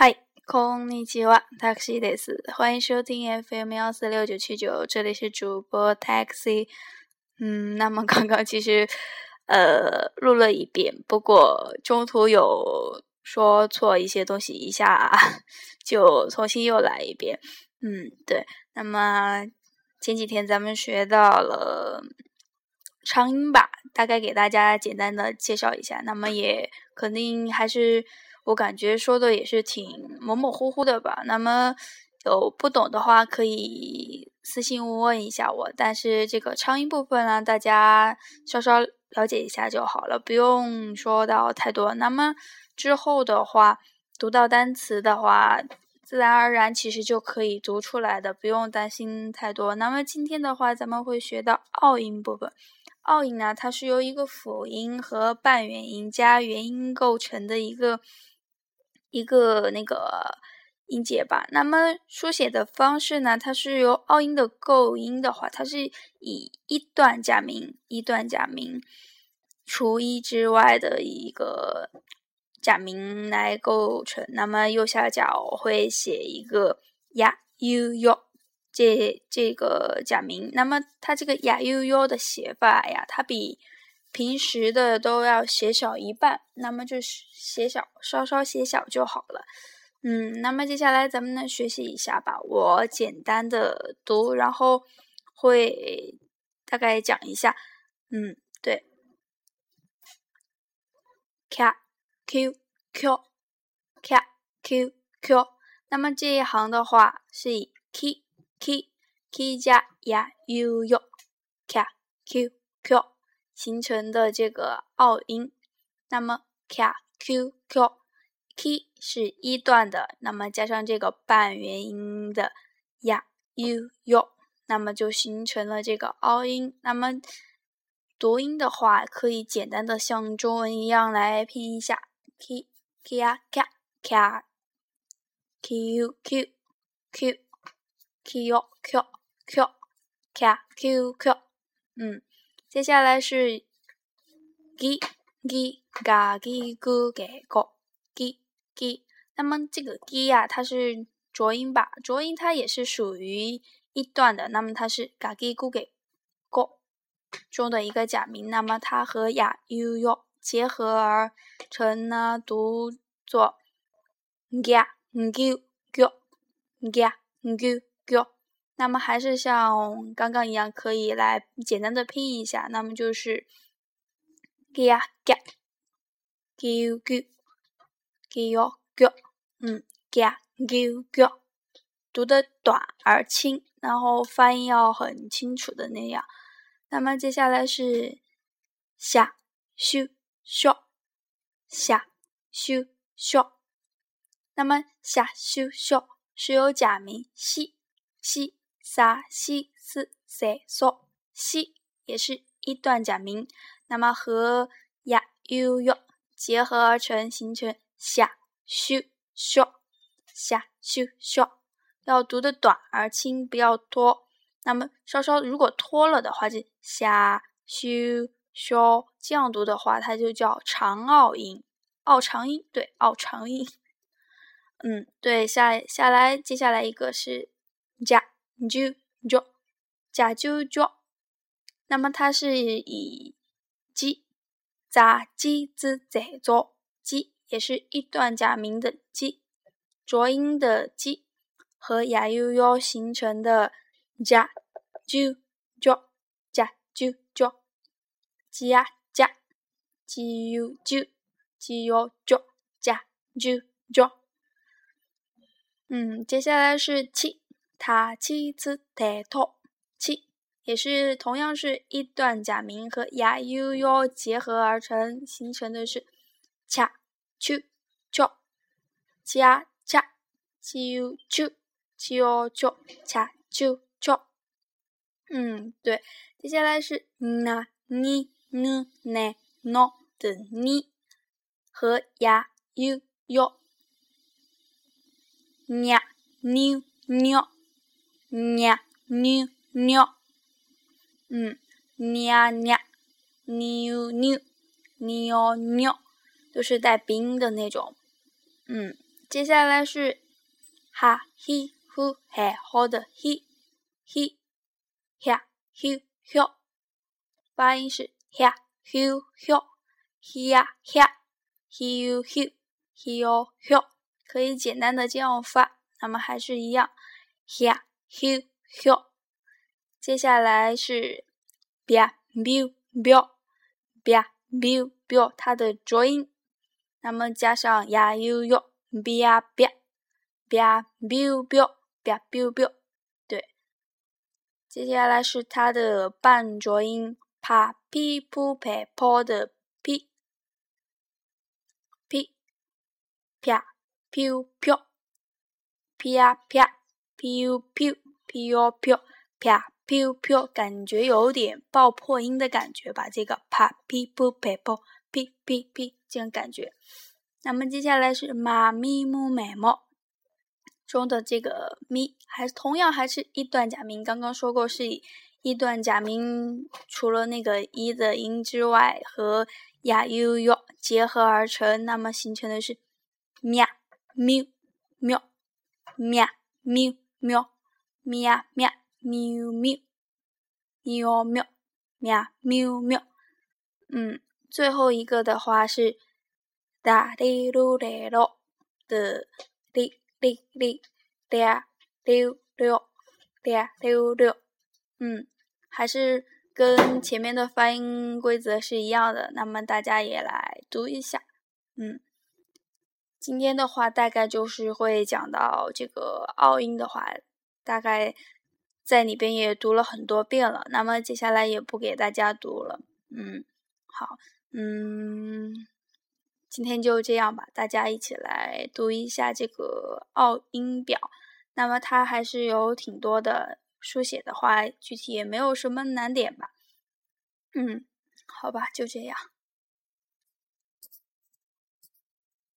嗨，空尼基瓦，taxi です。欢迎收听 FM 幺四六九七九，这里是主播 taxi。嗯，那么刚刚其实呃录了一遍，不过中途有说错一些东西，一下 就重新又来一遍。嗯，对。那么前几天咱们学到了长音吧，大概给大家简单的介绍一下。那么也肯定还是。我感觉说的也是挺模模糊糊的吧。那么有不懂的话可以私信问一下我。但是这个唱音部分呢，大家稍稍了解一下就好了，不用说到太多。那么之后的话，读到单词的话，自然而然其实就可以读出来的，不用担心太多。那么今天的话，咱们会学到拗音部分。拗音呢，它是由一个辅音和半元音加元音构成的一个。一个那个音节吧，那么书写的方式呢？它是由奥音的构音的话，它是以一段假名一段假名除一之外的一个假名来构成。那么右下角我会写一个呀 u u 这这个假名。那么它这个呀 u u 的写法呀，它比平时的都要写小一半，那么就是写小，稍稍写小就好了。嗯，那么接下来咱们呢学习一下吧，我简单的读，然后会大概讲一下。嗯，对，k q q k q q，那么这一行的话是以 k k k 加 ya u u，k q q。形成的这个拗音，那么 k q q k 是一段的，那么加上这个半元音的 ya u u，那么就形成了这个拗音。那么读音的话，可以简单的像中文一样来拼一下 k k a k k k u q q k u q q k q q，嗯。接下来是 g g ga gi gu ge go g g，那么这个 g 呀，它是浊音吧？浊音它也是属于一段的，那么它是 ga gi gu ge go 中的一个假名，那么它和呀 u u 结合而成呢，读作 ga gu gu ga gu gu。那么还是像刚刚一样，可以来简单的拼一下。那么就是 g a g g u g g u g，嗯 g a g u g，读的短而轻，然后发音要很清楚的那样。那么接下来是下修修下修修，那么下修修是有假名西西。沙西斯塞嗦西也是一段假名，那么和呀 u u 结合而成，形成下修修下修修，要读的短而轻，不要拖。那么稍稍如果拖了的话，就下修修，这样读的话，它就叫长拗音，拗长音，对，拗长音。嗯，对，下下来，接下来一个是加。就就假就就，那么它是以鸡杂鸡之在做鸡，也是一段假名的鸡，浊音的鸡和呀 u u 形成的假就就假就就鸡呀假鸡 u 就鸡 u 就假就就，嗯，接下来是七。他七次抬头，七也是同样是一段假名和呀 u u 结合而成，形成的是恰秋秋恰恰秋秋秋秋恰秋秋。嗯，对，接下来是那你呢呢 no 的你和呀 u u 呀 new new。Nha new new，嗯，nia nia new new new new，都是带鼻音的那种，嗯，接下来是哈、嘿、呼、嘿、吼的嘿、嘿、呀、嘿、哟，发音是呀、嘿、哟、嘿呀、呀、嘿、哟、嘿、嘿哟、哟，可以简单的这样发。那么还是一样呀、嘿、哟。接下来是别、biu、biu、别、biu、biu，它的浊音。那么加上呀、呦、哟。biu biu biu biu biu biu biu biu，对，接下来是它的半浊音，pa pi pu pe po 的 p p pia piu piu pia pia piu piu piu piu 啪 piu piu，感觉有点爆破音的感觉吧？这个 pa pi pu pe po p p p 这种感觉。那么接下来是妈咪木美猫中的这个咪，还同样还是一段假名。刚刚说过是以一段假名，除了那个一的音之外，和呀、呦、哟结合而成，那么形成的是喵喵喵喵喵喵喵喵喵喵喵喵喵喵喵。嗯，最后一个的话是。哒哩噜嘞噜的哩哩哩哒溜溜哒溜溜，嗯，还是跟前面的发音规则是一样的。那么大家也来读一下，嗯，今天的话大概就是会讲到这个奥音的话，大概在里边也读了很多遍了。那么接下来也不给大家读了，嗯，好，嗯。今天就这样吧，大家一起来读一下这个奥音表。那么它还是有挺多的，书写的话具体也没有什么难点吧。嗯，好吧，就这样。